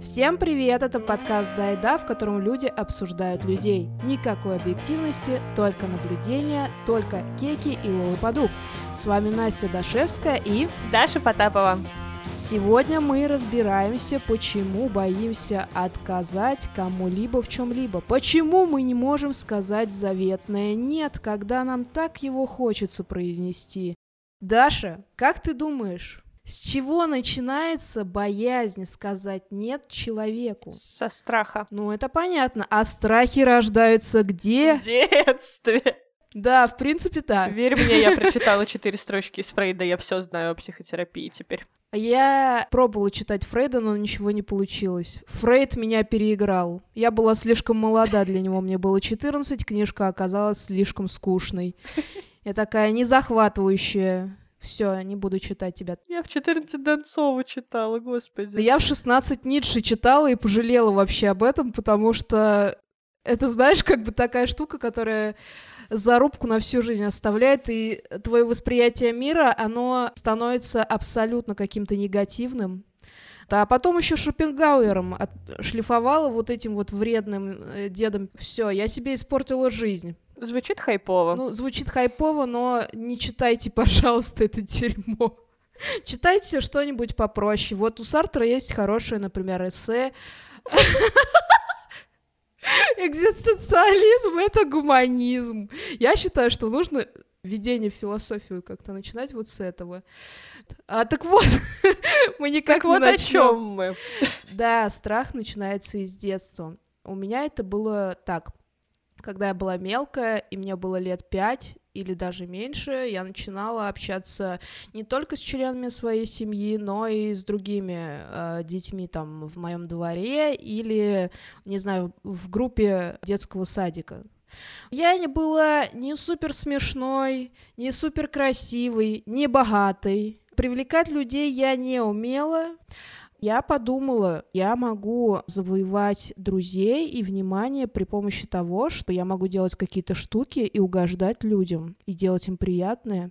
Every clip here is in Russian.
Всем привет! Это подкаст «Дайда», в котором люди обсуждают людей. Никакой объективности, только наблюдения, только кеки и лолопадук. С вами Настя Дашевская и... Даша Потапова. Сегодня мы разбираемся, почему боимся отказать кому-либо в чем-либо. Почему мы не можем сказать заветное «нет», когда нам так его хочется произнести. Даша, как ты думаешь, с чего начинается боязнь сказать «нет» человеку? Со страха. Ну, это понятно. А страхи рождаются где? В детстве. Да, в принципе, так. Верь мне, я прочитала четыре строчки из Фрейда, я все знаю о психотерапии теперь. Я пробовала читать Фрейда, но ничего не получилось. Фрейд меня переиграл. Я была слишком молода для него, мне было 14, книжка оказалась слишком скучной. Я такая незахватывающая. Все, не буду читать тебя. Я в 14 Донцова читала, господи. Я в 16 Ницше читала и пожалела вообще об этом, потому что это, знаешь, как бы такая штука, которая зарубку на всю жизнь оставляет, и твое восприятие мира, оно становится абсолютно каким-то негативным. А потом еще Шопенгауэром шлифовала вот этим вот вредным э, дедом. Все, я себе испортила жизнь. Звучит хайпово. Ну, звучит хайпово, но не читайте, пожалуйста, это дерьмо. Читайте что-нибудь попроще. Вот у Сартра есть хорошее, например, эссе. Экзистенциализм — это гуманизм. Я считаю, что нужно введение в философию как-то начинать вот с этого. А так вот, мы никак так не вот начнем. о чем мы. Да, страх начинается из детства. У меня это было так. Когда я была мелкая, и мне было лет пять, или даже меньше, я начинала общаться не только с членами своей семьи, но и с другими э, детьми там в моем дворе или, не знаю, в группе детского садика. Я не была ни супер смешной, ни супер красивой, ни богатой. Привлекать людей я не умела. Я подумала, я могу завоевать друзей и внимание при помощи того, что я могу делать какие-то штуки и угождать людям, и делать им приятное.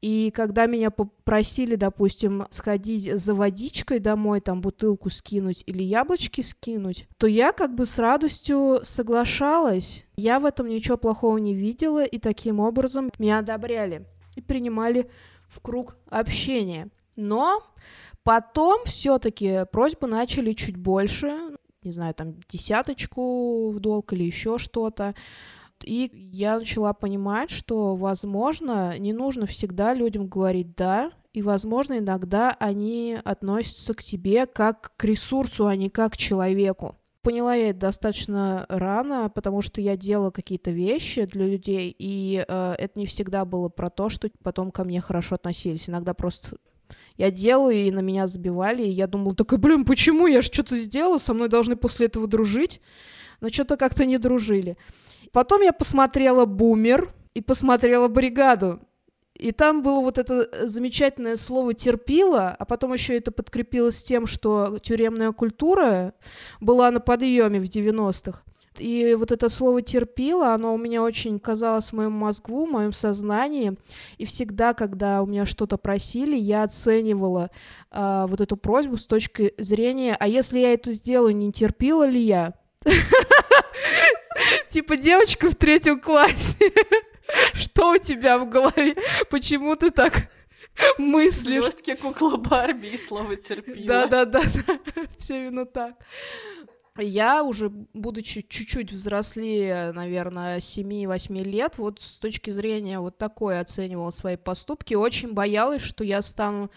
И когда меня попросили, допустим, сходить за водичкой домой, там бутылку скинуть или яблочки скинуть, то я как бы с радостью соглашалась. Я в этом ничего плохого не видела, и таким образом меня одобряли и принимали в круг общения. Но Потом все-таки просьбы начали чуть больше, не знаю, там десяточку в долг или еще что-то. И я начала понимать, что, возможно, не нужно всегда людям говорить «да», и, возможно, иногда они относятся к тебе как к ресурсу, а не как к человеку. Поняла я это достаточно рано, потому что я делала какие-то вещи для людей, и э, это не всегда было про то, что потом ко мне хорошо относились. Иногда просто я делала, и на меня забивали, и я думала, такая, блин, почему? Я же что-то сделала, со мной должны после этого дружить. Но что-то как-то не дружили. Потом я посмотрела «Бумер» и посмотрела «Бригаду». И там было вот это замечательное слово «терпила», а потом еще это подкрепилось тем, что тюремная культура была на подъеме в 90-х. И вот это слово терпила, оно у меня очень казалось в моем мозгу, в моем сознании. И всегда, когда у меня что-то просили, я оценивала э, вот эту просьбу с точки зрения, а если я это сделаю, не терпила ли я? Типа девочка в третьем классе. Что у тебя в голове? Почему ты так мыслишь? Жесткие кукла Барби и слово терпила. Да-да-да, все именно так. Я уже, будучи чуть-чуть взрослее, наверное, 7-8 лет, вот с точки зрения вот такой оценивала свои поступки, очень боялась, что я стану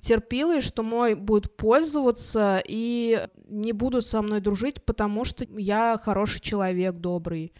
терпилой, что мой будет пользоваться и не будут со мной дружить, потому что я хороший человек, добрый.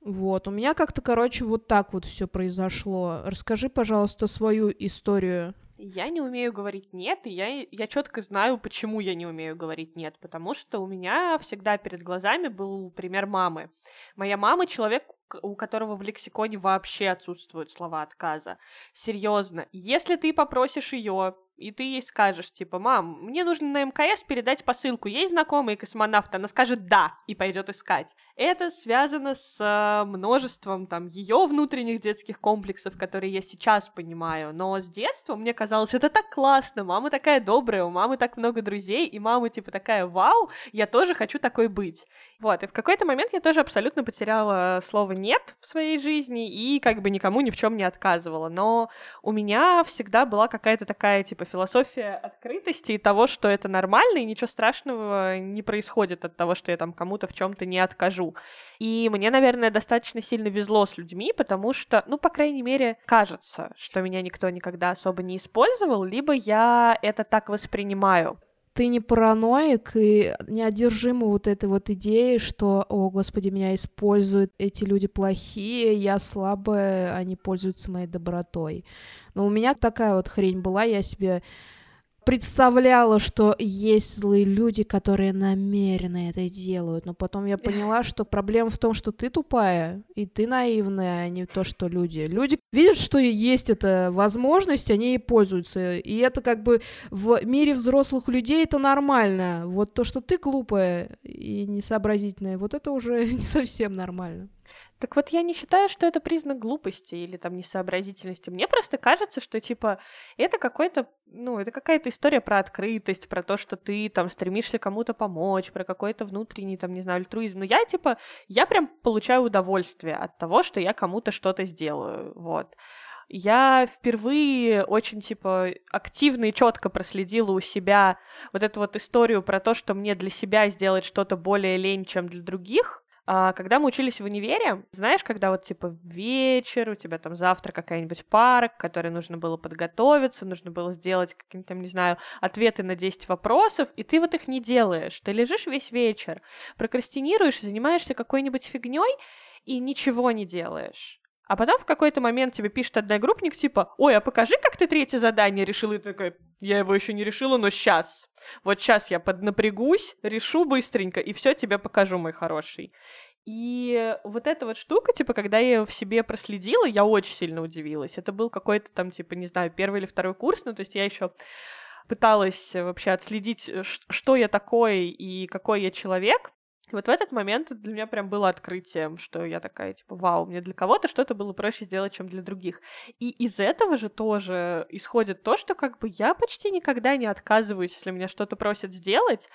Вот, у меня как-то, короче, вот так вот все произошло. Расскажи, пожалуйста, свою историю. Я не умею говорить нет, и я, я четко знаю, почему я не умею говорить нет, потому что у меня всегда перед глазами был пример мамы. Моя мама человек, у которого в лексиконе вообще отсутствуют слова отказа. Серьезно, если ты попросишь ее и ты ей скажешь, типа, мам, мне нужно на МКС передать посылку, есть знакомый космонавт, она скажет да и пойдет искать. Это связано с э, множеством там ее внутренних детских комплексов, которые я сейчас понимаю, но с детства мне казалось, это так классно, мама такая добрая, у мамы так много друзей, и мама типа такая, вау, я тоже хочу такой быть. Вот, и в какой-то момент я тоже абсолютно потеряла слово «нет» в своей жизни и как бы никому ни в чем не отказывала, но у меня всегда была какая-то такая типа философия открытости и того, что это нормально, и ничего страшного не происходит от того, что я там кому-то в чем-то не откажу. И мне, наверное, достаточно сильно везло с людьми, потому что, ну, по крайней мере, кажется, что меня никто никогда особо не использовал, либо я это так воспринимаю ты не параноик и не одержима вот этой вот идеей, что, о, господи, меня используют, эти люди плохие, я слабая, они пользуются моей добротой. Но у меня такая вот хрень была, я себе представляла, что есть злые люди, которые намеренно это делают, но потом я поняла, что проблема в том, что ты тупая, и ты наивная, а не то, что люди. Люди видят, что есть эта возможность, они ей пользуются, и это как бы в мире взрослых людей это нормально. Вот то, что ты глупая и несообразительная, вот это уже не совсем нормально. Так вот, я не считаю, что это признак глупости или там несообразительности. Мне просто кажется, что, типа, это какой-то, ну, это какая-то история про открытость, про то, что ты там стремишься кому-то помочь, про какой-то внутренний, там, не знаю, альтруизм. Но я, типа, я прям получаю удовольствие от того, что я кому-то что-то сделаю, вот я впервые очень, типа, активно и четко проследила у себя вот эту вот историю про то, что мне для себя сделать что-то более лень, чем для других, а, когда мы учились в универе, знаешь, когда вот типа вечер, у тебя там завтра какая-нибудь пара, к которой нужно было подготовиться, нужно было сделать какие-то, не знаю, ответы на 10 вопросов, и ты вот их не делаешь. Ты лежишь весь вечер, прокрастинируешь, занимаешься какой-нибудь фигней и ничего не делаешь. А потом в какой-то момент тебе пишет одногруппник, типа, ой, а покажи, как ты третье задание решила. И ты такая, я его еще не решила, но сейчас. Вот сейчас я поднапрягусь, решу быстренько, и все тебе покажу, мой хороший. И вот эта вот штука, типа, когда я ее в себе проследила, я очень сильно удивилась. Это был какой-то там, типа, не знаю, первый или второй курс, ну, то есть я еще пыталась вообще отследить, что я такой и какой я человек. Вот в этот момент для меня прям было открытием, что я такая, типа, вау, мне для кого-то что-то было проще сделать, чем для других. И из этого же тоже исходит то, что как бы я почти никогда не отказываюсь, если меня что-то просят сделать.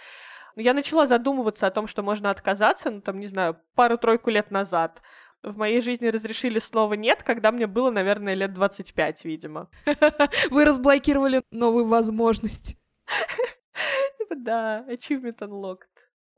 Я начала задумываться о том, что можно отказаться, ну, там, не знаю, пару-тройку лет назад. В моей жизни разрешили слово «нет», когда мне было, наверное, лет 25, видимо. Вы разблокировали новую возможность. Да, achievement unlocked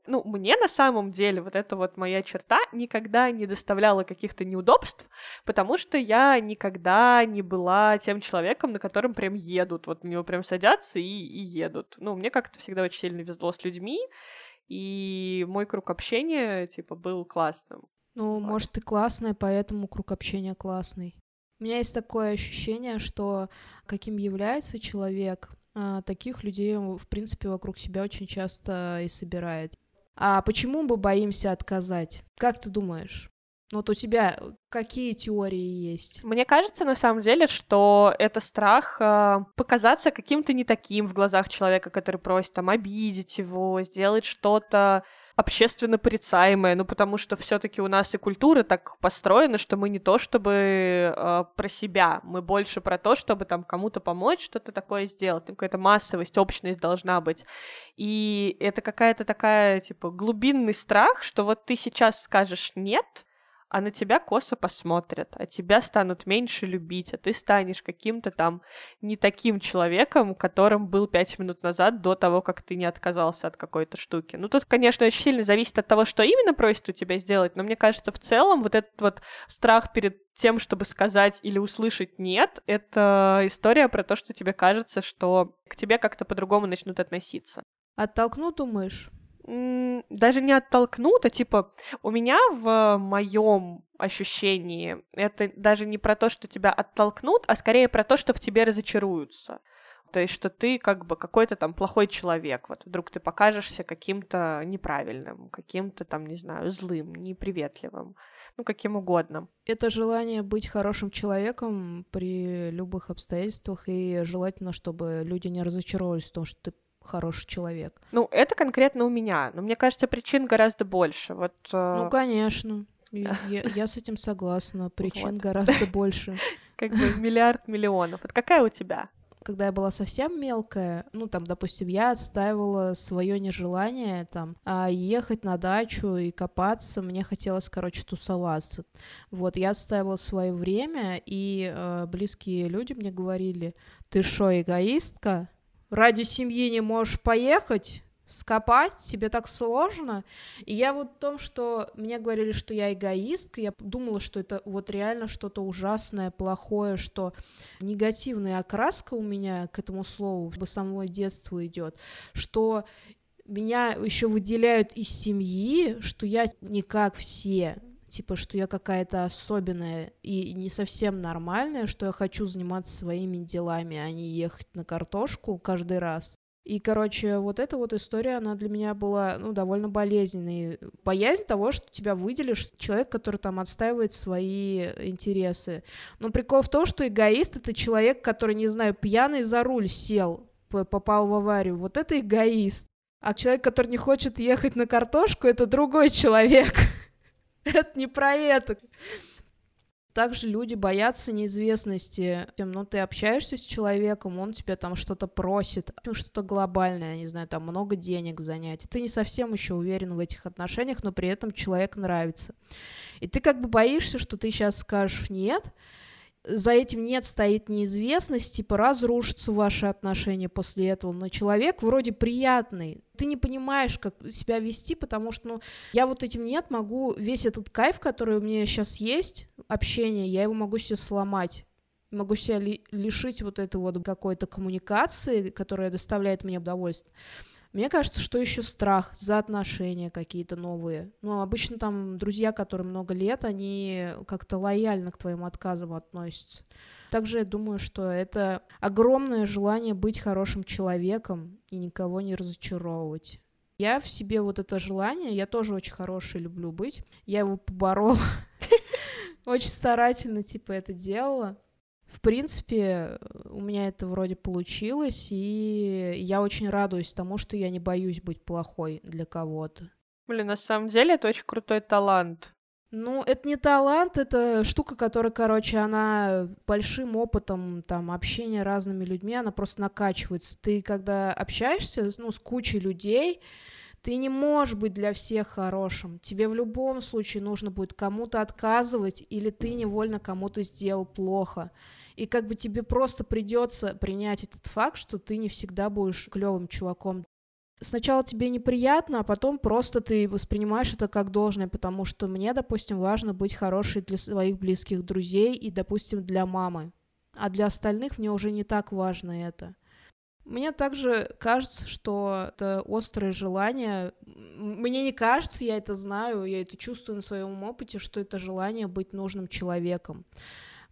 ну, мне на самом деле вот эта вот моя черта никогда не доставляла каких-то неудобств, потому что я никогда не была тем человеком, на котором прям едут, вот на него прям садятся и, и едут. Ну, мне как-то всегда очень сильно везло с людьми, и мой круг общения, типа, был классным. Ну, вот. может, ты классная, поэтому круг общения классный. У меня есть такое ощущение, что каким является человек, а, таких людей, в принципе, вокруг себя очень часто и собирает. А почему мы боимся отказать? Как ты думаешь? Вот у тебя какие теории есть? Мне кажется, на самом деле, что это страх э, показаться каким-то не таким в глазах человека, который просит там обидеть его, сделать что-то общественно порицаемое, ну потому что все-таки у нас и культура так построена, что мы не то чтобы э, про себя, мы больше про то, чтобы там кому-то помочь, что-то такое сделать, ну, какая-то массовость, общность должна быть. И это какая-то такая, типа, глубинный страх, что вот ты сейчас скажешь нет, а на тебя косо посмотрят, а тебя станут меньше любить, а ты станешь каким-то там не таким человеком, которым был пять минут назад до того, как ты не отказался от какой-то штуки. Ну, тут, конечно, очень сильно зависит от того, что именно просит у тебя сделать, но мне кажется, в целом вот этот вот страх перед тем, чтобы сказать или услышать «нет», это история про то, что тебе кажется, что к тебе как-то по-другому начнут относиться. Оттолкнут, думаешь? Даже не оттолкнут, а типа у меня в моем ощущении это даже не про то, что тебя оттолкнут, а скорее про то, что в тебе разочаруются. То есть, что ты как бы какой-то там плохой человек. Вот вдруг ты покажешься каким-то неправильным, каким-то там, не знаю, злым, неприветливым, ну, каким угодно. Это желание быть хорошим человеком при любых обстоятельствах, и желательно, чтобы люди не разочаровывались в том, что ты хороший человек. Ну, это конкретно у меня, но мне кажется, причин гораздо больше. Вот, э... Ну, конечно. Я, я с этим согласна. Причин вот. гораздо больше. Как бы миллиард миллионов. Вот какая у тебя? когда я была совсем мелкая, ну, там, допустим, я отстаивала свое нежелание, там, а ехать на дачу и копаться, мне хотелось, короче, тусоваться. Вот, я отстаивала свое время, и э, близкие люди мне говорили, ты шо, эгоистка? Ради семьи не можешь поехать? скопать, тебе так сложно. И я вот в том, что мне говорили, что я эгоистка, я думала, что это вот реально что-то ужасное, плохое, что негативная окраска у меня к этому слову с самого детства идет, что меня еще выделяют из семьи, что я не как все, типа, что я какая-то особенная и не совсем нормальная, что я хочу заниматься своими делами, а не ехать на картошку каждый раз. И, короче, вот эта вот история, она для меня была, ну, довольно болезненной. Боязнь того, что тебя выделишь человек, который там отстаивает свои интересы. Но прикол в том, что эгоист — это человек, который, не знаю, пьяный за руль сел, попал в аварию. Вот это эгоист. А человек, который не хочет ехать на картошку, это другой человек. Это не про это. Также люди боятся неизвестности. Ну, ты общаешься с человеком, он тебе там что-то просит, ну, что-то глобальное, не знаю, там много денег занять. Ты не совсем еще уверен в этих отношениях, но при этом человек нравится. И ты как бы боишься, что ты сейчас скажешь «нет», за этим нет стоит неизвестность, типа разрушатся ваши отношения после этого. Но человек вроде приятный, ты не понимаешь, как себя вести, потому что, ну, я вот этим нет, могу весь этот кайф, который у меня сейчас есть, общение, я его могу себе сломать могу себя ли, лишить вот этой вот какой-то коммуникации, которая доставляет мне удовольствие. Мне кажется, что еще страх за отношения какие-то новые. Ну, обычно там друзья, которые много лет, они как-то лояльно к твоим отказам относятся. Также я думаю, что это огромное желание быть хорошим человеком и никого не разочаровывать. Я в себе вот это желание, я тоже очень хороший люблю быть. Я его поборола. Очень старательно, типа, это делала в принципе, у меня это вроде получилось, и я очень радуюсь тому, что я не боюсь быть плохой для кого-то. Блин, на самом деле это очень крутой талант. Ну, это не талант, это штука, которая, короче, она большим опытом там общения разными людьми, она просто накачивается. Ты когда общаешься, ну, с кучей людей, ты не можешь быть для всех хорошим. Тебе в любом случае нужно будет кому-то отказывать, или ты невольно кому-то сделал плохо и как бы тебе просто придется принять этот факт, что ты не всегда будешь клевым чуваком. Сначала тебе неприятно, а потом просто ты воспринимаешь это как должное, потому что мне, допустим, важно быть хорошей для своих близких друзей и, допустим, для мамы. А для остальных мне уже не так важно это. Мне также кажется, что это острое желание. Мне не кажется, я это знаю, я это чувствую на своем опыте, что это желание быть нужным человеком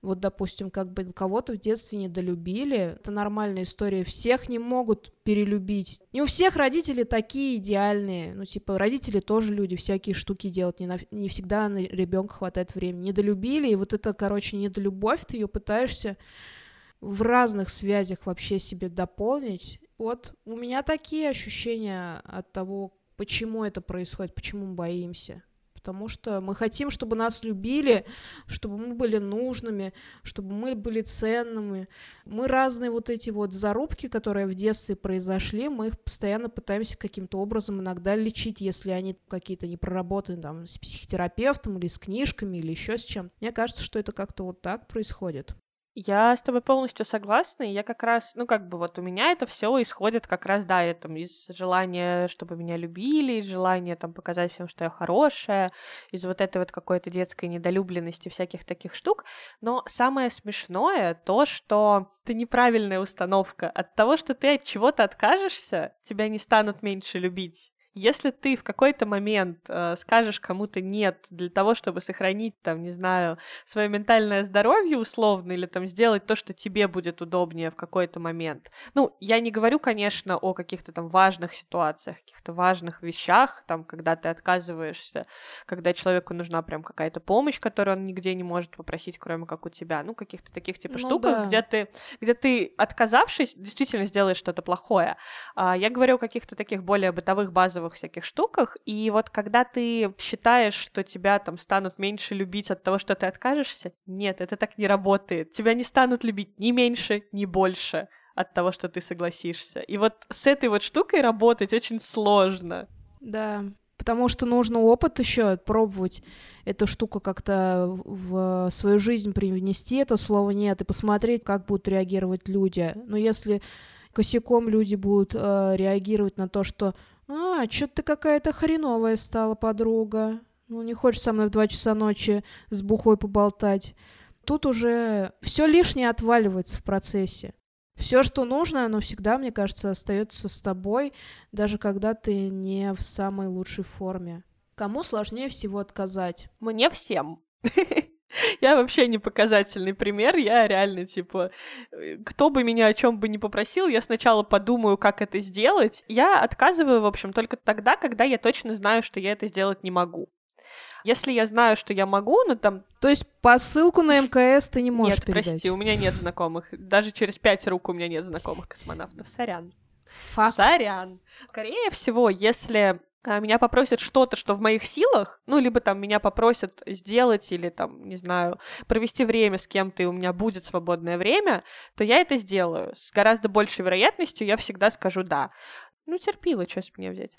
вот, допустим, как бы кого-то в детстве недолюбили, это нормальная история, всех не могут перелюбить. Не у всех родители такие идеальные, ну, типа, родители тоже люди, всякие штуки делают, не, на, не всегда на ребенка хватает времени. Недолюбили, и вот это, короче, недолюбовь, ты ее пытаешься в разных связях вообще себе дополнить. Вот у меня такие ощущения от того, почему это происходит, почему мы боимся потому что мы хотим, чтобы нас любили, чтобы мы были нужными, чтобы мы были ценными. Мы разные вот эти вот зарубки, которые в детстве произошли, мы их постоянно пытаемся каким-то образом иногда лечить, если они какие-то не проработаны там с психотерапевтом или с книжками или еще с чем. Мне кажется, что это как-то вот так происходит. Я с тобой полностью согласна, и я как раз, ну, как бы вот у меня это все исходит как раз, да, это из желания, чтобы меня любили, из желания там показать всем, что я хорошая, из вот этой вот какой-то детской недолюбленности, всяких таких штук. Но самое смешное то, что это неправильная установка. От того, что ты от чего-то откажешься, тебя не станут меньше любить. Если ты в какой-то момент э, скажешь кому-то нет для того, чтобы сохранить, там, не знаю, свое ментальное здоровье условно, или там сделать то, что тебе будет удобнее в какой-то момент. Ну, я не говорю, конечно, о каких-то там важных ситуациях, каких-то важных вещах, там, когда ты отказываешься, когда человеку нужна прям какая-то помощь, которую он нигде не может попросить, кроме как у тебя. Ну, каких-то таких типа ну, штуках, да. где ты, где ты, отказавшись, действительно сделаешь что-то плохое. А, я говорю о каких-то таких более бытовых, базовых всяких штуках, и вот когда ты считаешь, что тебя там станут меньше любить от того, что ты откажешься, нет, это так не работает. Тебя не станут любить ни меньше, ни больше от того, что ты согласишься. И вот с этой вот штукой работать очень сложно. Да, потому что нужно опыт еще пробовать эту штуку как-то в свою жизнь привнести, это слово нет, и посмотреть, как будут реагировать люди. Но если косяком люди будут э, реагировать на то, что «А, что ты какая-то хреновая стала, подруга. Ну, не хочешь со мной в два часа ночи с бухой поболтать». Тут уже все лишнее отваливается в процессе. Все, что нужно, оно всегда, мне кажется, остается с тобой, даже когда ты не в самой лучшей форме. Кому сложнее всего отказать? Мне всем. Я вообще не показательный пример, я реально, типа, э, кто бы меня о чем бы не попросил, я сначала подумаю, как это сделать. Я отказываю, в общем, только тогда, когда я точно знаю, что я это сделать не могу. Если я знаю, что я могу, ну там... То есть посылку на мкс ты не можешь Нет, передать? прости, у меня нет знакомых. Даже через пять рук у меня нет знакомых космонавтов. Сорян. Фак. Сорян. Скорее всего, если меня попросят что-то, что в моих силах, ну, либо там меня попросят сделать или там, не знаю, провести время с кем-то, и у меня будет свободное время, то я это сделаю. С гораздо большей вероятностью я всегда скажу «да». Ну, терпила, что с меня взять.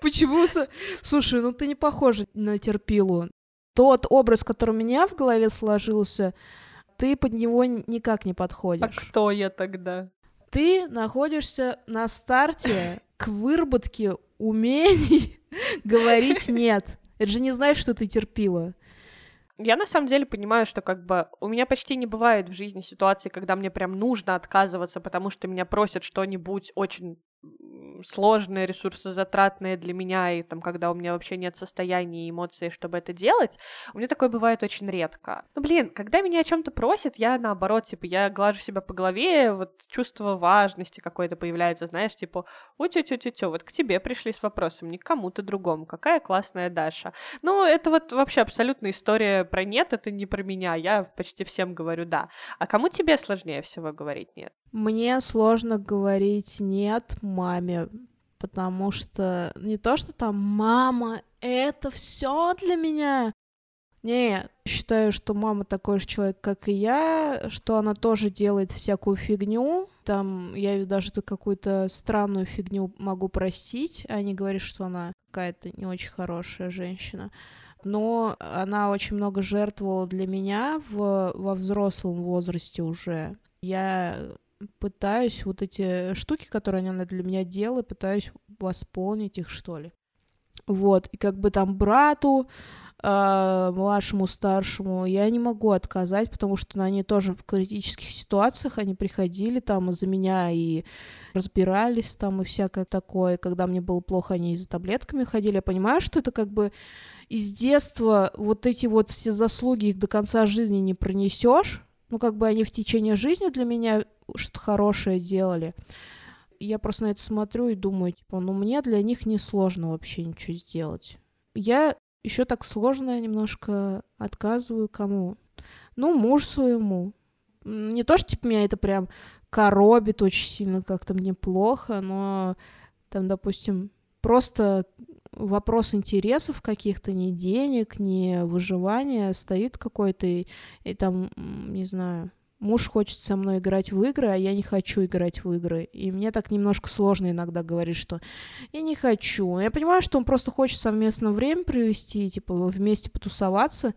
Почему? Слушай, ну ты не похожа на терпилу. Тот образ, который у меня в голове сложился, ты под него никак не подходишь. А кто я тогда? Ты находишься на старте к выработке умений говорить нет. Это же не значит, что ты терпила. Я на самом деле понимаю, что как бы у меня почти не бывает в жизни ситуации, когда мне прям нужно отказываться, потому что меня просят что-нибудь очень сложные, ресурсозатратные для меня, и там, когда у меня вообще нет состояния и эмоций, чтобы это делать, у меня такое бывает очень редко. Ну, блин, когда меня о чем-то просят, я наоборот, типа, я глажу себя по голове, вот чувство важности какое-то появляется, знаешь, типа, у тю тю тю тю вот к тебе пришли с вопросом, не к кому-то другому, какая классная Даша. Ну, это вот вообще абсолютно история про нет, это не про меня, я почти всем говорю да. А кому тебе сложнее всего говорить нет? Мне сложно говорить нет маме, потому что не то, что там мама, это все для меня. Не, считаю, что мама такой же человек, как и я, что она тоже делает всякую фигню. Там я ее даже какую-то странную фигню могу простить, а не говорить, что она какая-то не очень хорошая женщина. Но она очень много жертвовала для меня в, во взрослом возрасте уже. Я пытаюсь вот эти штуки, которые она для меня делает, пытаюсь восполнить их, что ли. Вот, и как бы там брату, э, младшему, старшему, я не могу отказать, потому что они тоже в критических ситуациях, они приходили там за меня и разбирались там и всякое такое. Когда мне было плохо, они и за таблетками ходили. Я понимаю, что это как бы из детства вот эти вот все заслуги их до конца жизни не пронесешь, ну, как бы они в течение жизни для меня что-то хорошее делали. Я просто на это смотрю и думаю, типа, ну, мне для них не сложно вообще ничего сделать. Я еще так сложно немножко отказываю кому? Ну, муж своему. Не то, что, типа, меня это прям коробит очень сильно, как-то мне плохо, но там, допустим, просто вопрос интересов каких-то, ни денег, ни выживания стоит какой-то, и, и там, не знаю, муж хочет со мной играть в игры, а я не хочу играть в игры. И мне так немножко сложно иногда говорить, что я не хочу. Я понимаю, что он просто хочет совместно время провести, типа вместе потусоваться.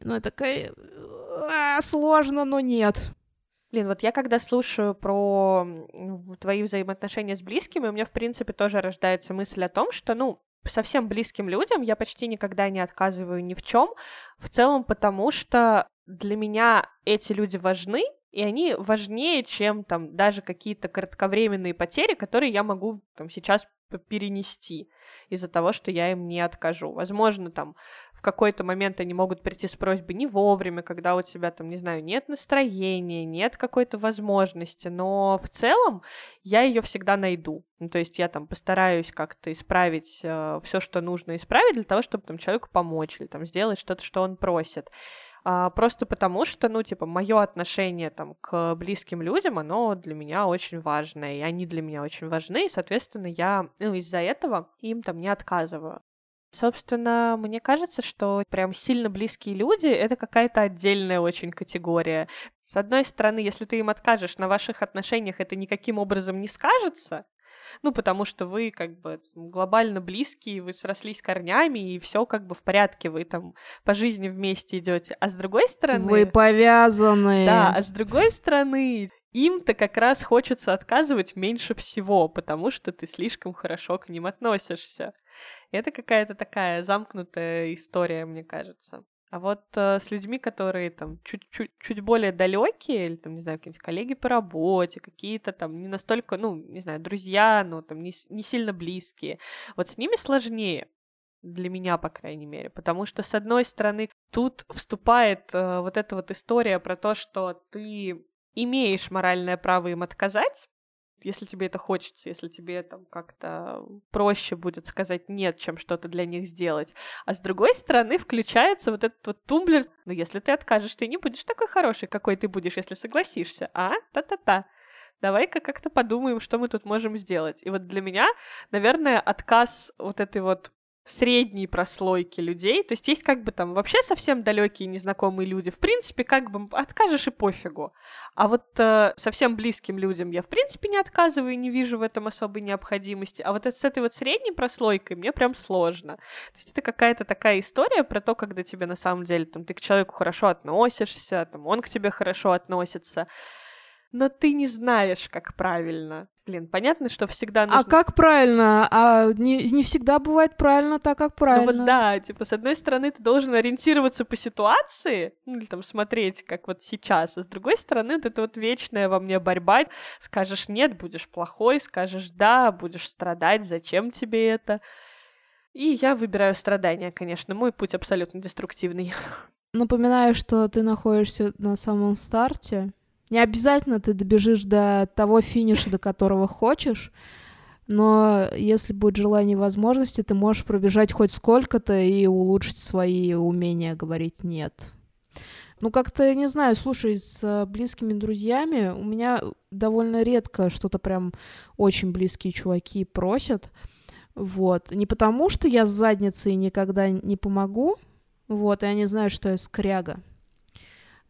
Но я такая... А, сложно, но нет. Блин, вот я когда слушаю про твои взаимоотношения с близкими, у меня, в принципе, тоже рождается мысль о том, что, ну, совсем близким людям я почти никогда не отказываю ни в чем. В целом, потому что для меня эти люди важны, и они важнее, чем там даже какие-то кратковременные потери, которые я могу там сейчас перенести из-за того, что я им не откажу. Возможно, там в какой-то момент они могут прийти с просьбой не вовремя, когда у тебя там, не знаю, нет настроения, нет какой-то возможности, но в целом я ее всегда найду. Ну, то есть я там постараюсь как-то исправить э, все, что нужно исправить для того, чтобы там человеку помочь или там сделать что-то, что он просит а, просто потому что, ну, типа, мое отношение там к близким людям, оно для меня очень важное, и они для меня очень важны, и, соответственно, я, ну, из-за этого им там не отказываю. Собственно, мне кажется, что прям сильно близкие люди — это какая-то отдельная очень категория. С одной стороны, если ты им откажешь, на ваших отношениях это никаким образом не скажется, ну, потому что вы как бы глобально близкие, вы срослись корнями, и все как бы в порядке, вы там по жизни вместе идете. А с другой стороны... Вы повязаны. Да, а с другой стороны, им-то как раз хочется отказывать меньше всего, потому что ты слишком хорошо к ним относишься. Это какая-то такая замкнутая история, мне кажется. А вот э, с людьми, которые там чуть-чуть чуть более далекие, или там, не знаю, какие-нибудь коллеги по работе, какие-то там не настолько, ну, не знаю, друзья, но там не, не сильно близкие, вот с ними сложнее для меня, по крайней мере, потому что, с одной стороны, тут вступает э, вот эта вот история про то, что ты имеешь моральное право им отказать, если тебе это хочется, если тебе там как-то проще будет сказать нет, чем что-то для них сделать. А с другой стороны включается вот этот вот тумблер, ну если ты откажешь, ты не будешь такой хороший, какой ты будешь, если согласишься, а? Та-та-та. Давай-ка как-то подумаем, что мы тут можем сделать. И вот для меня, наверное, отказ вот этой вот средней прослойки людей. То есть есть как бы там вообще совсем далекие незнакомые люди. В принципе, как бы откажешь и пофигу. А вот э, совсем близким людям я в принципе не отказываю и не вижу в этом особой необходимости. А вот с этой вот средней прослойкой мне прям сложно. То есть это какая-то такая история про то, когда тебе на самом деле там ты к человеку хорошо относишься, там он к тебе хорошо относится но ты не знаешь, как правильно. Блин, понятно, что всегда а нужно... А как правильно? А не, не всегда бывает правильно так, как правильно. Ну вот да, типа, с одной стороны, ты должен ориентироваться по ситуации, ну, или там смотреть, как вот сейчас, а с другой стороны, вот это вот вечная во мне борьба. Скажешь нет, будешь плохой, скажешь да, будешь страдать, зачем тебе это? И я выбираю страдания, конечно. Мой путь абсолютно деструктивный. Напоминаю, что ты находишься на самом старте, не обязательно ты добежишь до того финиша, до которого хочешь, но если будет желание и возможности, ты можешь пробежать хоть сколько-то и улучшить свои умения говорить «нет». Ну, как-то, не знаю, слушай, с близкими друзьями у меня довольно редко что-то прям очень близкие чуваки просят. Вот. Не потому, что я с задницей никогда не помогу, вот, и они знают, что я скряга.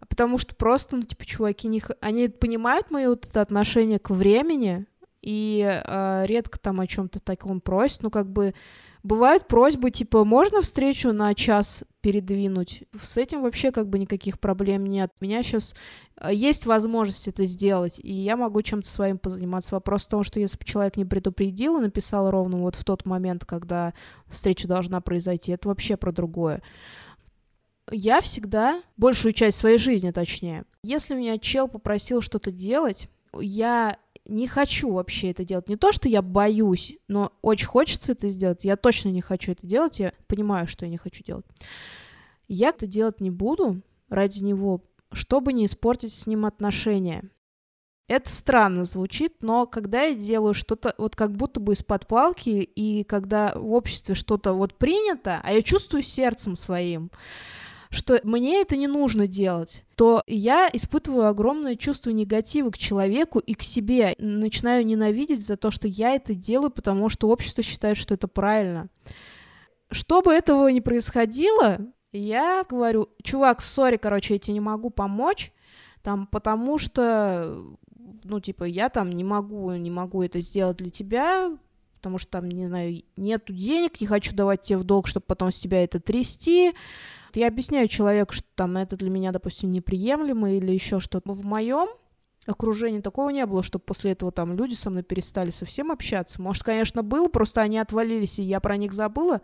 Потому что просто, ну, типа, чуваки, не... они понимают мое вот это отношение к времени, и э, редко там о чем-то таком просят. Ну, как бы бывают просьбы, типа, можно встречу на час передвинуть? С этим вообще как бы никаких проблем нет. У меня сейчас э, есть возможность это сделать, и я могу чем-то своим позаниматься. Вопрос в том, что если бы человек не предупредил и написал ровно вот в тот момент, когда встреча должна произойти, это вообще про другое я всегда, большую часть своей жизни точнее, если меня чел попросил что-то делать, я не хочу вообще это делать. Не то, что я боюсь, но очень хочется это сделать. Я точно не хочу это делать. Я понимаю, что я не хочу делать. Я это делать не буду ради него, чтобы не испортить с ним отношения. Это странно звучит, но когда я делаю что-то вот как будто бы из-под палки, и когда в обществе что-то вот принято, а я чувствую сердцем своим, что мне это не нужно делать, то я испытываю огромное чувство негатива к человеку и к себе. Начинаю ненавидеть за то, что я это делаю, потому что общество считает, что это правильно. Чтобы этого не происходило, я говорю, чувак, сори, короче, я тебе не могу помочь, там, потому что, ну, типа, я там не могу, не могу это сделать для тебя, потому что там, не знаю, нету денег, не хочу давать тебе в долг, чтобы потом с тебя это трясти, я объясняю человеку, что там это для меня, допустим, неприемлемо или еще что-то. В моем окружении такого не было, чтобы после этого там люди со мной перестали совсем общаться. Может, конечно, было, просто они отвалились, и я про них забыла.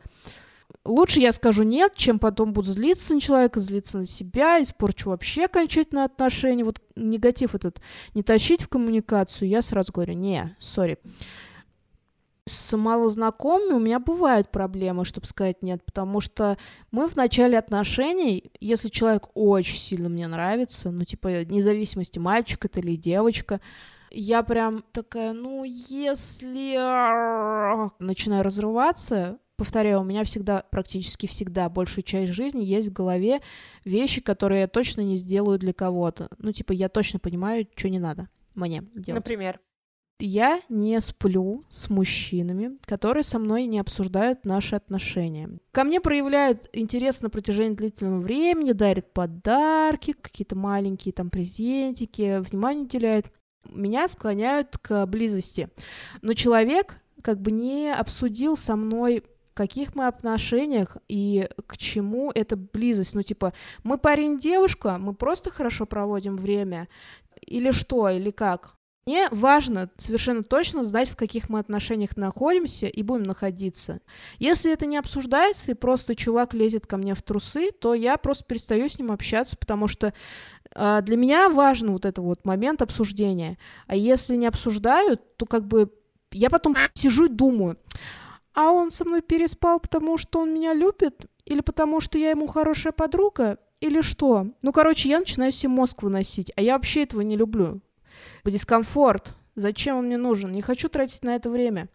Лучше я скажу нет, чем потом буду злиться на человека, злиться на себя, испорчу вообще окончательно отношения. Вот негатив этот не тащить в коммуникацию, я сразу говорю, не, сори. С малознакомыми у меня бывают проблемы, чтобы сказать нет, потому что мы в начале отношений, если человек очень сильно мне нравится, ну, типа, независимости, мальчик это или девочка, я прям такая, ну, если начинаю разрываться, повторяю, у меня всегда, практически всегда, большую часть жизни есть в голове вещи, которые я точно не сделаю для кого-то. Ну, типа, я точно понимаю, что не надо мне делать. Например? Я не сплю с мужчинами, которые со мной не обсуждают наши отношения. Ко мне проявляют интерес на протяжении длительного времени, дарят подарки, какие-то маленькие там презентики, внимание уделяют меня склоняют к близости. Но человек как бы не обсудил со мной каких мы отношениях и к чему эта близость. Ну, типа, мы парень-девушка, мы просто хорошо проводим время, или что, или как. Мне важно совершенно точно знать, в каких мы отношениях находимся и будем находиться. Если это не обсуждается, и просто чувак лезет ко мне в трусы, то я просто перестаю с ним общаться, потому что э, для меня важен вот этот вот момент обсуждения. А если не обсуждают, то как бы я потом сижу и думаю, а он со мной переспал, потому что он меня любит? Или потому что я ему хорошая подруга? Или что? Ну, короче, я начинаю себе мозг выносить, а я вообще этого не люблю дискомфорт. Зачем он мне нужен? Не хочу тратить на это время.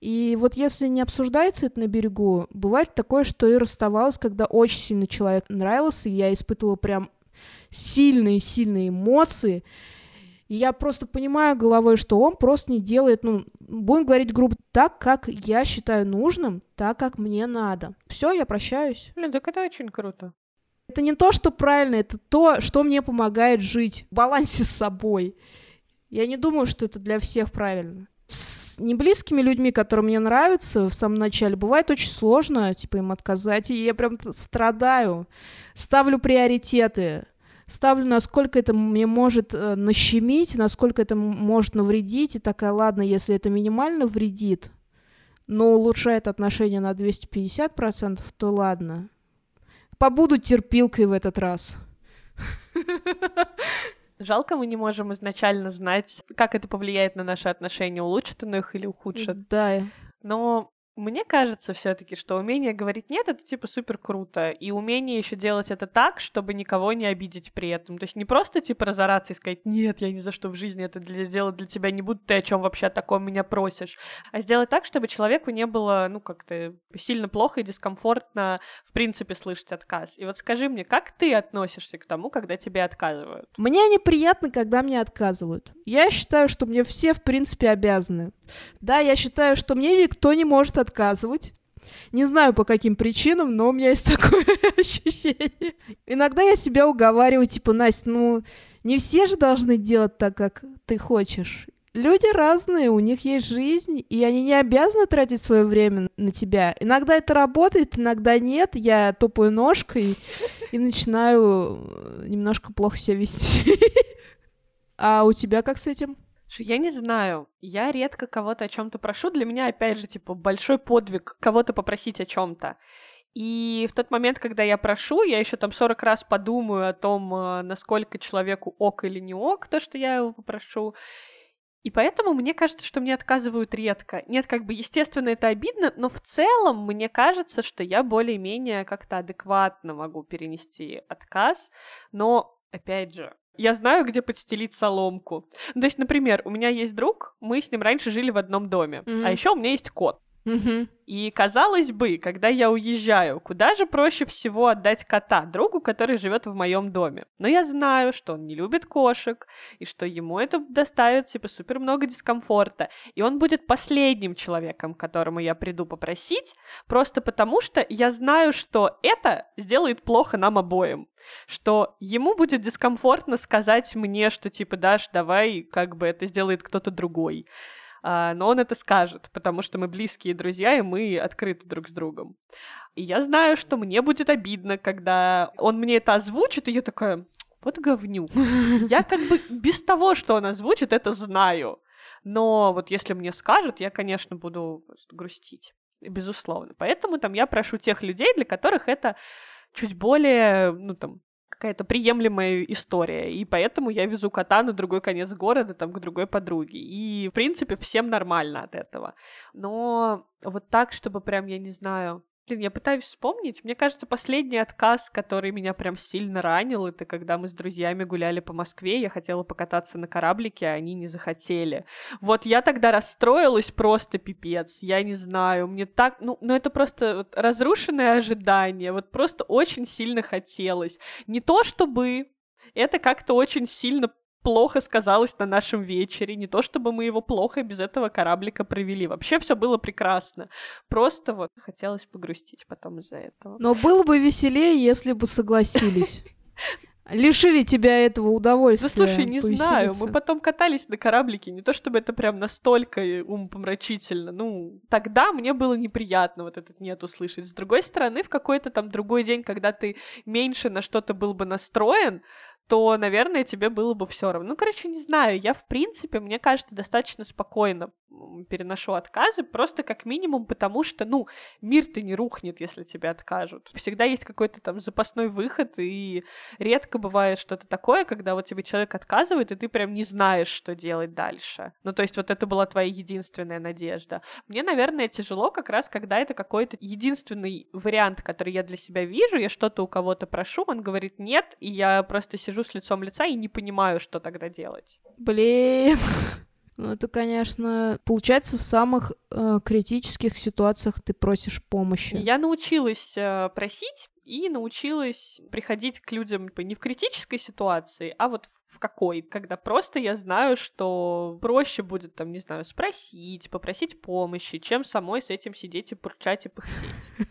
И вот если не обсуждается это на берегу, бывает такое, что и расставалась, когда очень сильно человек нравился, и я испытывала прям сильные-сильные эмоции, и я просто понимаю головой, что он просто не делает, ну, будем говорить грубо, так, как я считаю нужным, так, как мне надо. Все, я прощаюсь. Блин, так это очень круто. Это не то, что правильно, это то, что мне помогает жить в балансе с собой. Я не думаю, что это для всех правильно. С неблизкими людьми, которые мне нравятся в самом начале, бывает очень сложно, типа, им отказать, и я прям страдаю. Ставлю приоритеты. Ставлю, насколько это мне может э, нащемить, насколько это может навредить, и такая, ладно, если это минимально вредит, но улучшает отношения на 250%, то ладно. Побуду терпилкой в этот раз. Жалко, мы не можем изначально знать, как это повлияет на наши отношения, улучшит оно их или ухудшит. Да. Но мне кажется все-таки, что умение говорить нет, это типа супер круто. И умение еще делать это так, чтобы никого не обидеть при этом. То есть не просто типа разораться и сказать, нет, я ни за что в жизни это для, делать для тебя не буду, ты о чем вообще таком меня просишь. А сделать так, чтобы человеку не было, ну, как-то сильно плохо и дискомфортно, в принципе, слышать отказ. И вот скажи мне, как ты относишься к тому, когда тебе отказывают? Мне неприятно, когда мне отказывают. Я считаю, что мне все, в принципе, обязаны. Да, я считаю, что мне никто не может отказывать. Не знаю по каким причинам, но у меня есть такое ощущение. Иногда я себя уговариваю, типа, Настя, ну, не все же должны делать так, как ты хочешь. Люди разные, у них есть жизнь, и они не обязаны тратить свое время на тебя. Иногда это работает, иногда нет. Я топаю ножкой и начинаю немножко плохо себя вести. А у тебя как с этим? Я не знаю. Я редко кого-то о чем-то прошу. Для меня, опять же, типа, большой подвиг кого-то попросить о чем-то. И в тот момент, когда я прошу, я еще там 40 раз подумаю о том, э, насколько человеку ок или не ок, то, что я его попрошу. И поэтому мне кажется, что мне отказывают редко. Нет, как бы, естественно, это обидно, но в целом мне кажется, что я более-менее как-то адекватно могу перенести отказ. Но, опять же, я знаю, где подстелить соломку. Ну, то есть, например, у меня есть друг, мы с ним раньше жили в одном доме, mm-hmm. а еще у меня есть кот. Mm-hmm. И казалось бы, когда я уезжаю, куда же проще всего отдать кота другу, который живет в моем доме? Но я знаю, что он не любит кошек, и что ему это доставит типа супер много дискомфорта. И он будет последним человеком, которому я приду попросить, просто потому что я знаю, что это сделает плохо нам обоим что ему будет дискомфортно сказать мне, что типа, Даш, давай, как бы это сделает кто-то другой. А, но он это скажет, потому что мы близкие друзья, и мы открыты друг с другом. И я знаю, что мне будет обидно, когда он мне это озвучит, и я такая, вот говнюк. Я как бы без того, что он озвучит, это знаю. Но вот если мне скажут, я, конечно, буду грустить. безусловно. Поэтому там я прошу тех людей, для которых это чуть более, ну, там, какая-то приемлемая история, и поэтому я везу кота на другой конец города, там, к другой подруге. И, в принципе, всем нормально от этого. Но вот так, чтобы прям, я не знаю, Блин, я пытаюсь вспомнить. Мне кажется, последний отказ, который меня прям сильно ранил, это когда мы с друзьями гуляли по Москве, я хотела покататься на кораблике, а они не захотели. Вот я тогда расстроилась просто пипец. Я не знаю, мне так... Ну, ну это просто вот разрушенное ожидание. Вот просто очень сильно хотелось. Не то чтобы это как-то очень сильно плохо сказалось на нашем вечере. Не то чтобы мы его плохо без этого кораблика провели. Вообще все было прекрасно. Просто вот хотелось погрустить потом из-за этого. Но было бы веселее, если бы согласились. Лишили тебя этого удовольствия. Да слушай, не знаю, мы потом катались на кораблике, не то чтобы это прям настолько умопомрачительно. Ну, тогда мне было неприятно вот этот нет услышать. С другой стороны, в какой-то там другой день, когда ты меньше на что-то был бы настроен, то, наверное, тебе было бы все равно. Ну, короче, не знаю, я, в принципе, мне кажется, достаточно спокойно переношу отказы, просто как минимум потому, что, ну, мир-то не рухнет, если тебе откажут. Всегда есть какой-то там запасной выход, и редко бывает что-то такое, когда вот тебе человек отказывает, и ты прям не знаешь, что делать дальше. Ну, то есть вот это была твоя единственная надежда. Мне, наверное, тяжело как раз, когда это какой-то единственный вариант, который я для себя вижу, я что-то у кого-то прошу, он говорит нет, и я просто сижу с лицом лица и не понимаю, что тогда делать. Блин. Ну, это, конечно, получается в самых э, критических ситуациях ты просишь помощи. Я научилась э, просить и научилась приходить к людям типа, не в критической ситуации, а вот в какой, когда просто я знаю, что проще будет, там, не знаю, спросить, попросить помощи, чем самой с этим сидеть и пурчать и пыхтеть.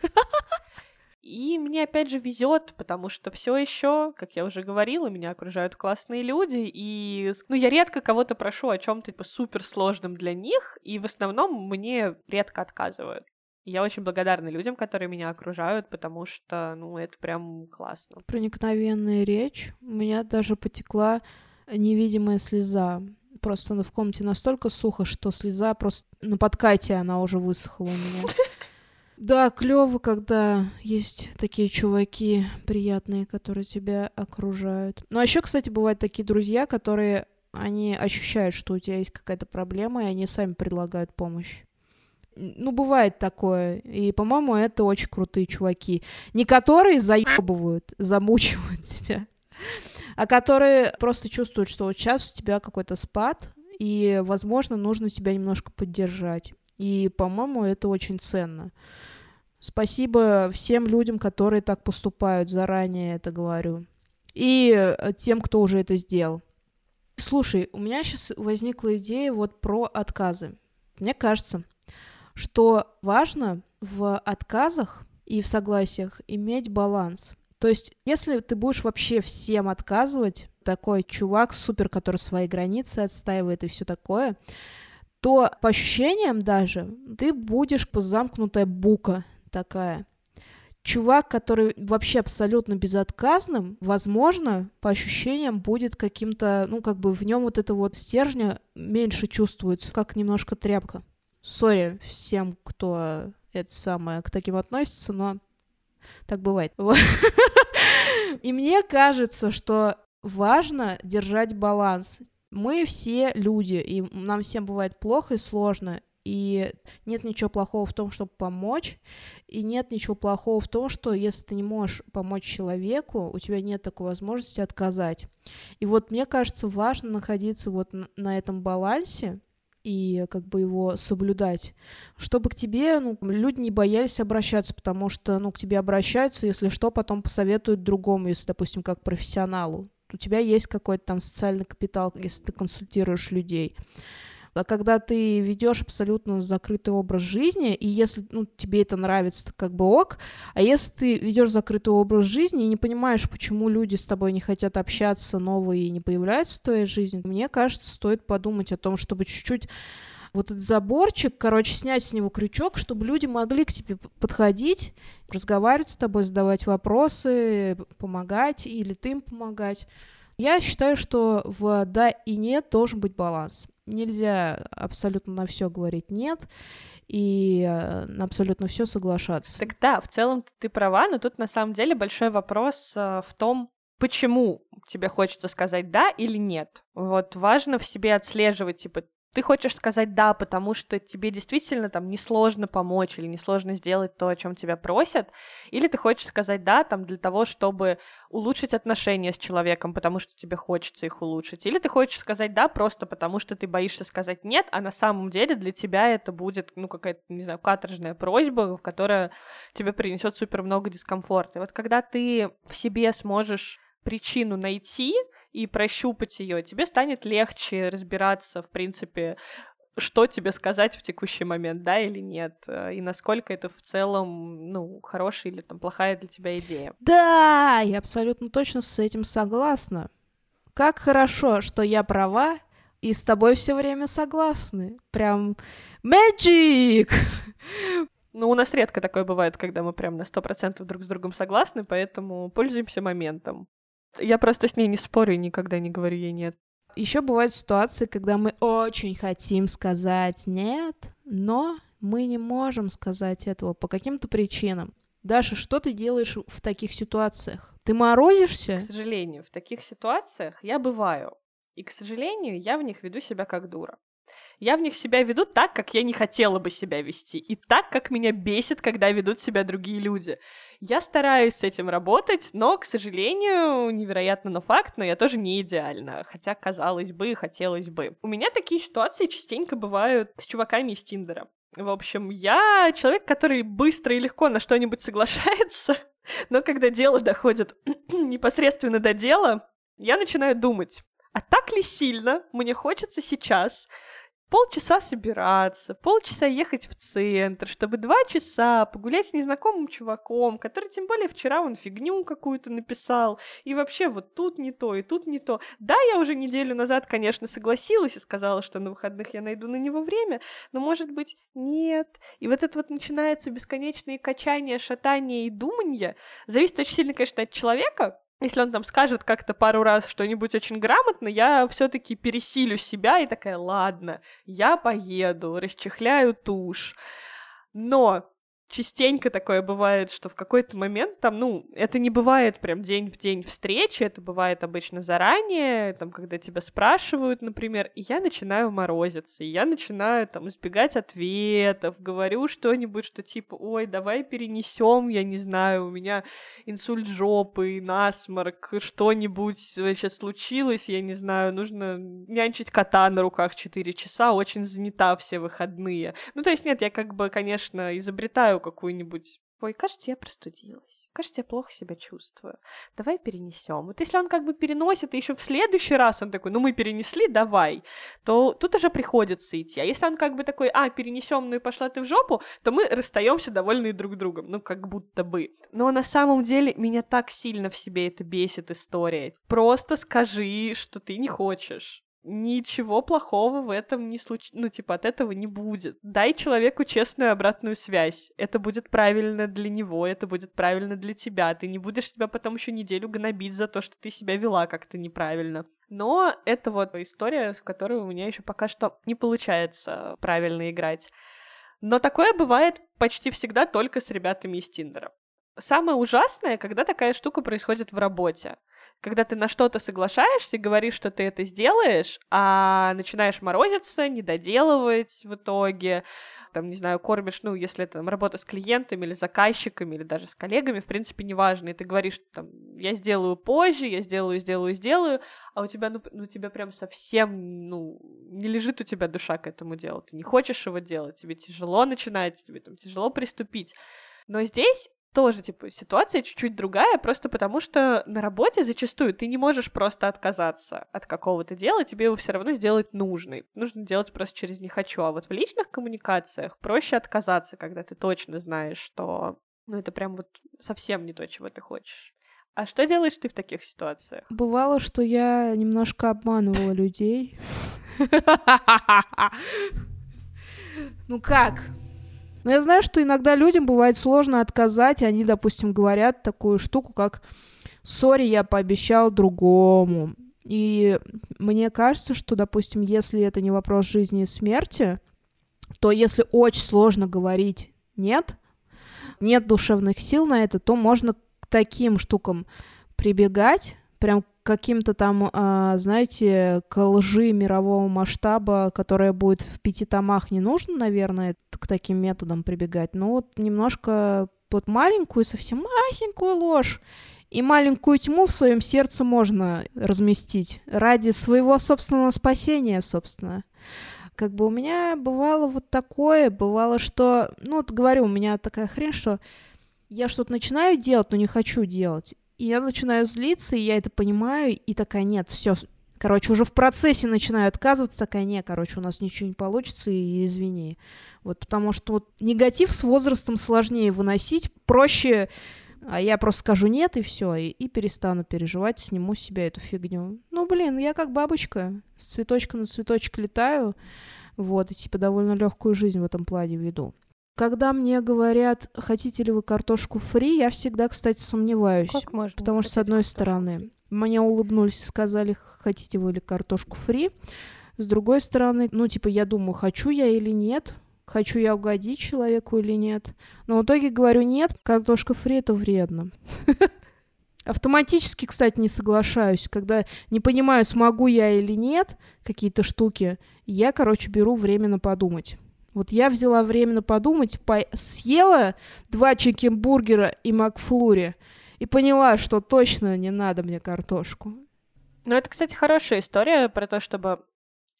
И мне опять же везет, потому что все еще, как я уже говорила, меня окружают классные люди, и ну, я редко кого-то прошу о чем-то типа суперсложном для них, и в основном мне редко отказывают. Я очень благодарна людям, которые меня окружают, потому что, ну, это прям классно. Проникновенная речь. У меня даже потекла невидимая слеза. Просто ну, в комнате настолько сухо, что слеза просто на подкате она уже высохла у меня. Да, клево, когда есть такие чуваки приятные, которые тебя окружают. Ну, а еще, кстати, бывают такие друзья, которые они ощущают, что у тебя есть какая-то проблема, и они сами предлагают помощь. Ну, бывает такое. И, по-моему, это очень крутые чуваки. Не которые заебывают, замучивают тебя, а которые просто чувствуют, что вот сейчас у тебя какой-то спад, и, возможно, нужно тебя немножко поддержать. И, по-моему, это очень ценно. Спасибо всем людям, которые так поступают, заранее это говорю. И э, тем, кто уже это сделал. Слушай, у меня сейчас возникла идея вот про отказы. Мне кажется, что важно в отказах и в согласиях иметь баланс. То есть, если ты будешь вообще всем отказывать, такой чувак супер, который свои границы отстаивает и все такое, то по ощущениям даже ты будешь замкнутая бука такая. Чувак, который вообще абсолютно безотказным, возможно, по ощущениям будет каким-то, ну, как бы в нем вот это вот стержня меньше чувствуется, как немножко тряпка. Сори всем, кто это самое к таким относится, но так бывает. И мне кажется, что важно держать баланс мы все люди, и нам всем бывает плохо и сложно, и нет ничего плохого в том, чтобы помочь, и нет ничего плохого в том, что если ты не можешь помочь человеку, у тебя нет такой возможности отказать. И вот мне кажется, важно находиться вот на этом балансе, и как бы его соблюдать, чтобы к тебе ну, люди не боялись обращаться, потому что ну, к тебе обращаются, если что, потом посоветуют другому, если, допустим, как профессионалу у тебя есть какой-то там социальный капитал, если ты консультируешь людей. А когда ты ведешь абсолютно закрытый образ жизни, и если ну, тебе это нравится, то как бы ок, а если ты ведешь закрытый образ жизни и не понимаешь, почему люди с тобой не хотят общаться, новые не появляются в твоей жизни, мне кажется, стоит подумать о том, чтобы чуть-чуть вот этот заборчик, короче, снять с него крючок, чтобы люди могли к тебе подходить, разговаривать с тобой, задавать вопросы, помогать, или ты им помогать. Я считаю, что в да и нет должен быть баланс. Нельзя абсолютно на все говорить нет и э, на абсолютно все соглашаться. Так да, в целом ты права, но тут на самом деле большой вопрос э, в том, почему тебе хочется сказать да или нет. Вот важно в себе отслеживать, типа, ты хочешь сказать да, потому что тебе действительно там несложно помочь или несложно сделать то, о чем тебя просят, или ты хочешь сказать да там для того, чтобы улучшить отношения с человеком, потому что тебе хочется их улучшить, или ты хочешь сказать да просто потому, что ты боишься сказать нет, а на самом деле для тебя это будет, ну, какая-то, не знаю, каторжная просьба, которая тебе принесет супер много дискомфорта. И вот когда ты в себе сможешь причину найти и прощупать ее, тебе станет легче разбираться, в принципе, что тебе сказать в текущий момент, да или нет, э, и насколько это в целом, ну, хорошая или там плохая для тебя идея. Да, я абсолютно точно с этим согласна. Как хорошо, что я права, и с тобой все время согласны. Прям magic! Ну, у нас редко такое бывает, когда мы прям на сто процентов друг с другом согласны, поэтому пользуемся моментом. Я просто с ней не спорю и никогда не говорю ей нет. Еще бывают ситуации, когда мы очень хотим сказать нет, но мы не можем сказать этого по каким-то причинам. Даша, что ты делаешь в таких ситуациях? Ты морозишься? К сожалению, в таких ситуациях я бываю. И, к сожалению, я в них веду себя как дура я в них себя веду так, как я не хотела бы себя вести, и так, как меня бесит, когда ведут себя другие люди. Я стараюсь с этим работать, но, к сожалению, невероятно, но факт, но я тоже не идеальна, хотя, казалось бы, хотелось бы. У меня такие ситуации частенько бывают с чуваками из Тиндера. В общем, я человек, который быстро и легко на что-нибудь соглашается, но когда дело доходит непосредственно до дела, я начинаю думать, а так ли сильно мне хочется сейчас полчаса собираться, полчаса ехать в центр, чтобы два часа погулять с незнакомым чуваком, который тем более вчера он фигню какую-то написал, и вообще вот тут не то, и тут не то. Да, я уже неделю назад, конечно, согласилась и сказала, что на выходных я найду на него время, но, может быть, нет. И вот это вот начинается бесконечные качания, шатания и думания. Зависит очень сильно, конечно, от человека, если он там скажет как-то пару раз что-нибудь очень грамотно, я все-таки пересилю себя и такая, ладно, я поеду, расчехляю тушь. Но частенько такое бывает, что в какой-то момент там, ну, это не бывает прям день в день встречи, это бывает обычно заранее, там, когда тебя спрашивают, например, и я начинаю морозиться, и я начинаю там избегать ответов, говорю что-нибудь, что типа, ой, давай перенесем, я не знаю, у меня инсульт жопы, насморк, что-нибудь сейчас случилось, я не знаю, нужно нянчить кота на руках 4 часа, очень занята все выходные. Ну, то есть, нет, я как бы, конечно, изобретаю знаю какую-нибудь Ой, кажется, я простудилась. Кажется, я плохо себя чувствую. Давай перенесем. Вот если он как бы переносит, и еще в следующий раз он такой, ну мы перенесли, давай, то тут уже приходится идти. А если он как бы такой, а, перенесем, ну и пошла ты в жопу, то мы расстаемся довольны друг другом. Ну, как будто бы. Но на самом деле меня так сильно в себе это бесит история. Просто скажи, что ты не хочешь ничего плохого в этом не случится, ну, типа, от этого не будет. Дай человеку честную обратную связь. Это будет правильно для него, это будет правильно для тебя. Ты не будешь себя потом еще неделю гнобить за то, что ты себя вела как-то неправильно. Но это вот история, с которой у меня еще пока что не получается правильно играть. Но такое бывает почти всегда только с ребятами из Тиндера. Самое ужасное, когда такая штука происходит в работе когда ты на что-то соглашаешься, говоришь, что ты это сделаешь, а начинаешь морозиться, недоделывать в итоге, там, не знаю, кормишь, ну, если это там, работа с клиентами или заказчиками, или даже с коллегами, в принципе, неважно, и ты говоришь, там, я сделаю позже, я сделаю, сделаю, сделаю, а у тебя, ну, ну, тебя прям совсем, ну, не лежит у тебя душа к этому делу, ты не хочешь его делать, тебе тяжело начинать, тебе там тяжело приступить. Но здесь тоже, типа, ситуация чуть-чуть другая, просто потому что на работе зачастую ты не можешь просто отказаться от какого-то дела, тебе его все равно сделать нужно. Нужно делать просто через «не хочу». А вот в личных коммуникациях проще отказаться, когда ты точно знаешь, что ну, это прям вот совсем не то, чего ты хочешь. А что делаешь ты в таких ситуациях? Бывало, что я немножко обманывала людей. Ну как? Но я знаю, что иногда людям бывает сложно отказать, они, допустим, говорят такую штуку, как «сори, я пообещал другому». И мне кажется, что, допустим, если это не вопрос жизни и смерти, то если очень сложно говорить «нет», нет душевных сил на это, то можно к таким штукам прибегать, прям каким-то там, а, знаете, к лжи мирового масштаба, которая будет в пяти томах, не нужно, наверное, к таким методам прибегать. Но вот немножко вот маленькую, совсем маленькую ложь и маленькую тьму в своем сердце можно разместить ради своего собственного спасения, собственно. Как бы у меня бывало вот такое, бывало, что, ну вот говорю, у меня такая хрень, что я что-то начинаю делать, но не хочу делать. И я начинаю злиться, и я это понимаю, и такая, нет, все, короче, уже в процессе начинаю отказываться, такая, нет, короче, у нас ничего не получится, и извини. Вот потому что вот негатив с возрастом сложнее выносить, проще, а я просто скажу нет, и все, и, и перестану переживать, сниму с себя эту фигню. Ну, блин, я как бабочка, с цветочка на цветочек летаю, вот, и типа довольно легкую жизнь в этом плане веду. Когда мне говорят, хотите ли вы картошку фри, я всегда, кстати, сомневаюсь. Как можно потому что, с одной стороны, мне улыбнулись и сказали, хотите вы ли картошку фри. С другой стороны, ну, типа, я думаю, хочу я или нет, хочу я угодить человеку или нет. Но в итоге говорю, нет, картошка фри — это вредно. Автоматически, кстати, не соглашаюсь. Когда не понимаю, смогу я или нет какие-то штуки, я, короче, беру время подумать. Вот я взяла время подумать, по... съела два чикенбургера и макфлури и поняла, что точно не надо мне картошку. Ну, это, кстати, хорошая история про то, чтобы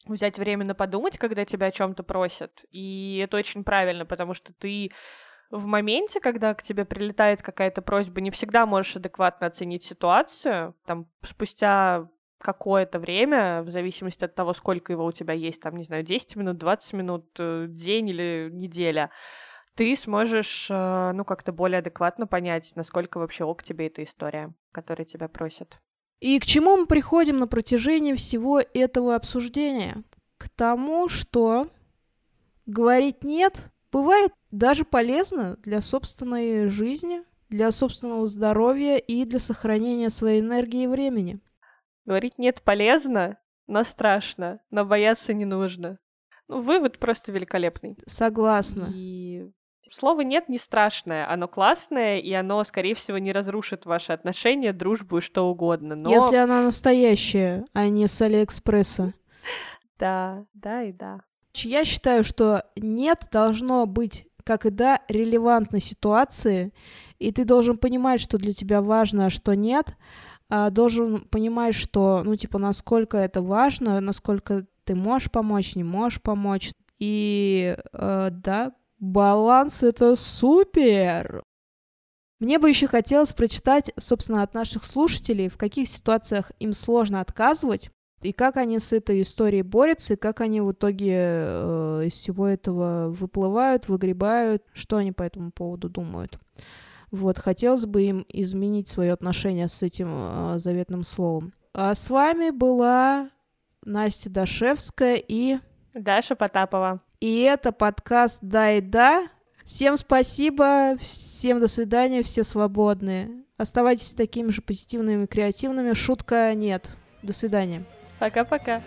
взять время на подумать, когда тебя о чем-то просят. И это очень правильно, потому что ты в моменте, когда к тебе прилетает какая-то просьба, не всегда можешь адекватно оценить ситуацию. Там спустя какое-то время, в зависимости от того, сколько его у тебя есть, там, не знаю, 10 минут, 20 минут, э, день или неделя, ты сможешь, э, ну, как-то более адекватно понять, насколько вообще ок тебе эта история, которая тебя просят. И к чему мы приходим на протяжении всего этого обсуждения? К тому, что говорить «нет» бывает даже полезно для собственной жизни, для собственного здоровья и для сохранения своей энергии и времени. Говорить «нет» полезно, но страшно, но бояться не нужно. Ну, вывод просто великолепный. Согласна. И слово «нет» не страшное, оно классное, и оно, скорее всего, не разрушит ваши отношения, дружбу и что угодно. Но... Если она настоящая, а не с Алиэкспресса. Да, да и да. Я считаю, что «нет» должно быть как и да, релевантной ситуации, и ты должен понимать, что для тебя важно, а что нет, должен понимать, что, ну, типа, насколько это важно, насколько ты можешь помочь, не можешь помочь. И, э, да, баланс — это супер! Мне бы еще хотелось прочитать, собственно, от наших слушателей, в каких ситуациях им сложно отказывать, и как они с этой историей борются, и как они в итоге э, из всего этого выплывают, выгребают, что они по этому поводу думают. Вот, хотелось бы им изменить свое отношение с этим э, заветным словом. А с вами была Настя Дашевская и... Даша Потапова. И это подкаст «Да и да». Всем спасибо, всем до свидания, все свободные. Оставайтесь такими же позитивными и креативными. Шутка нет. До свидания. Пока-пока.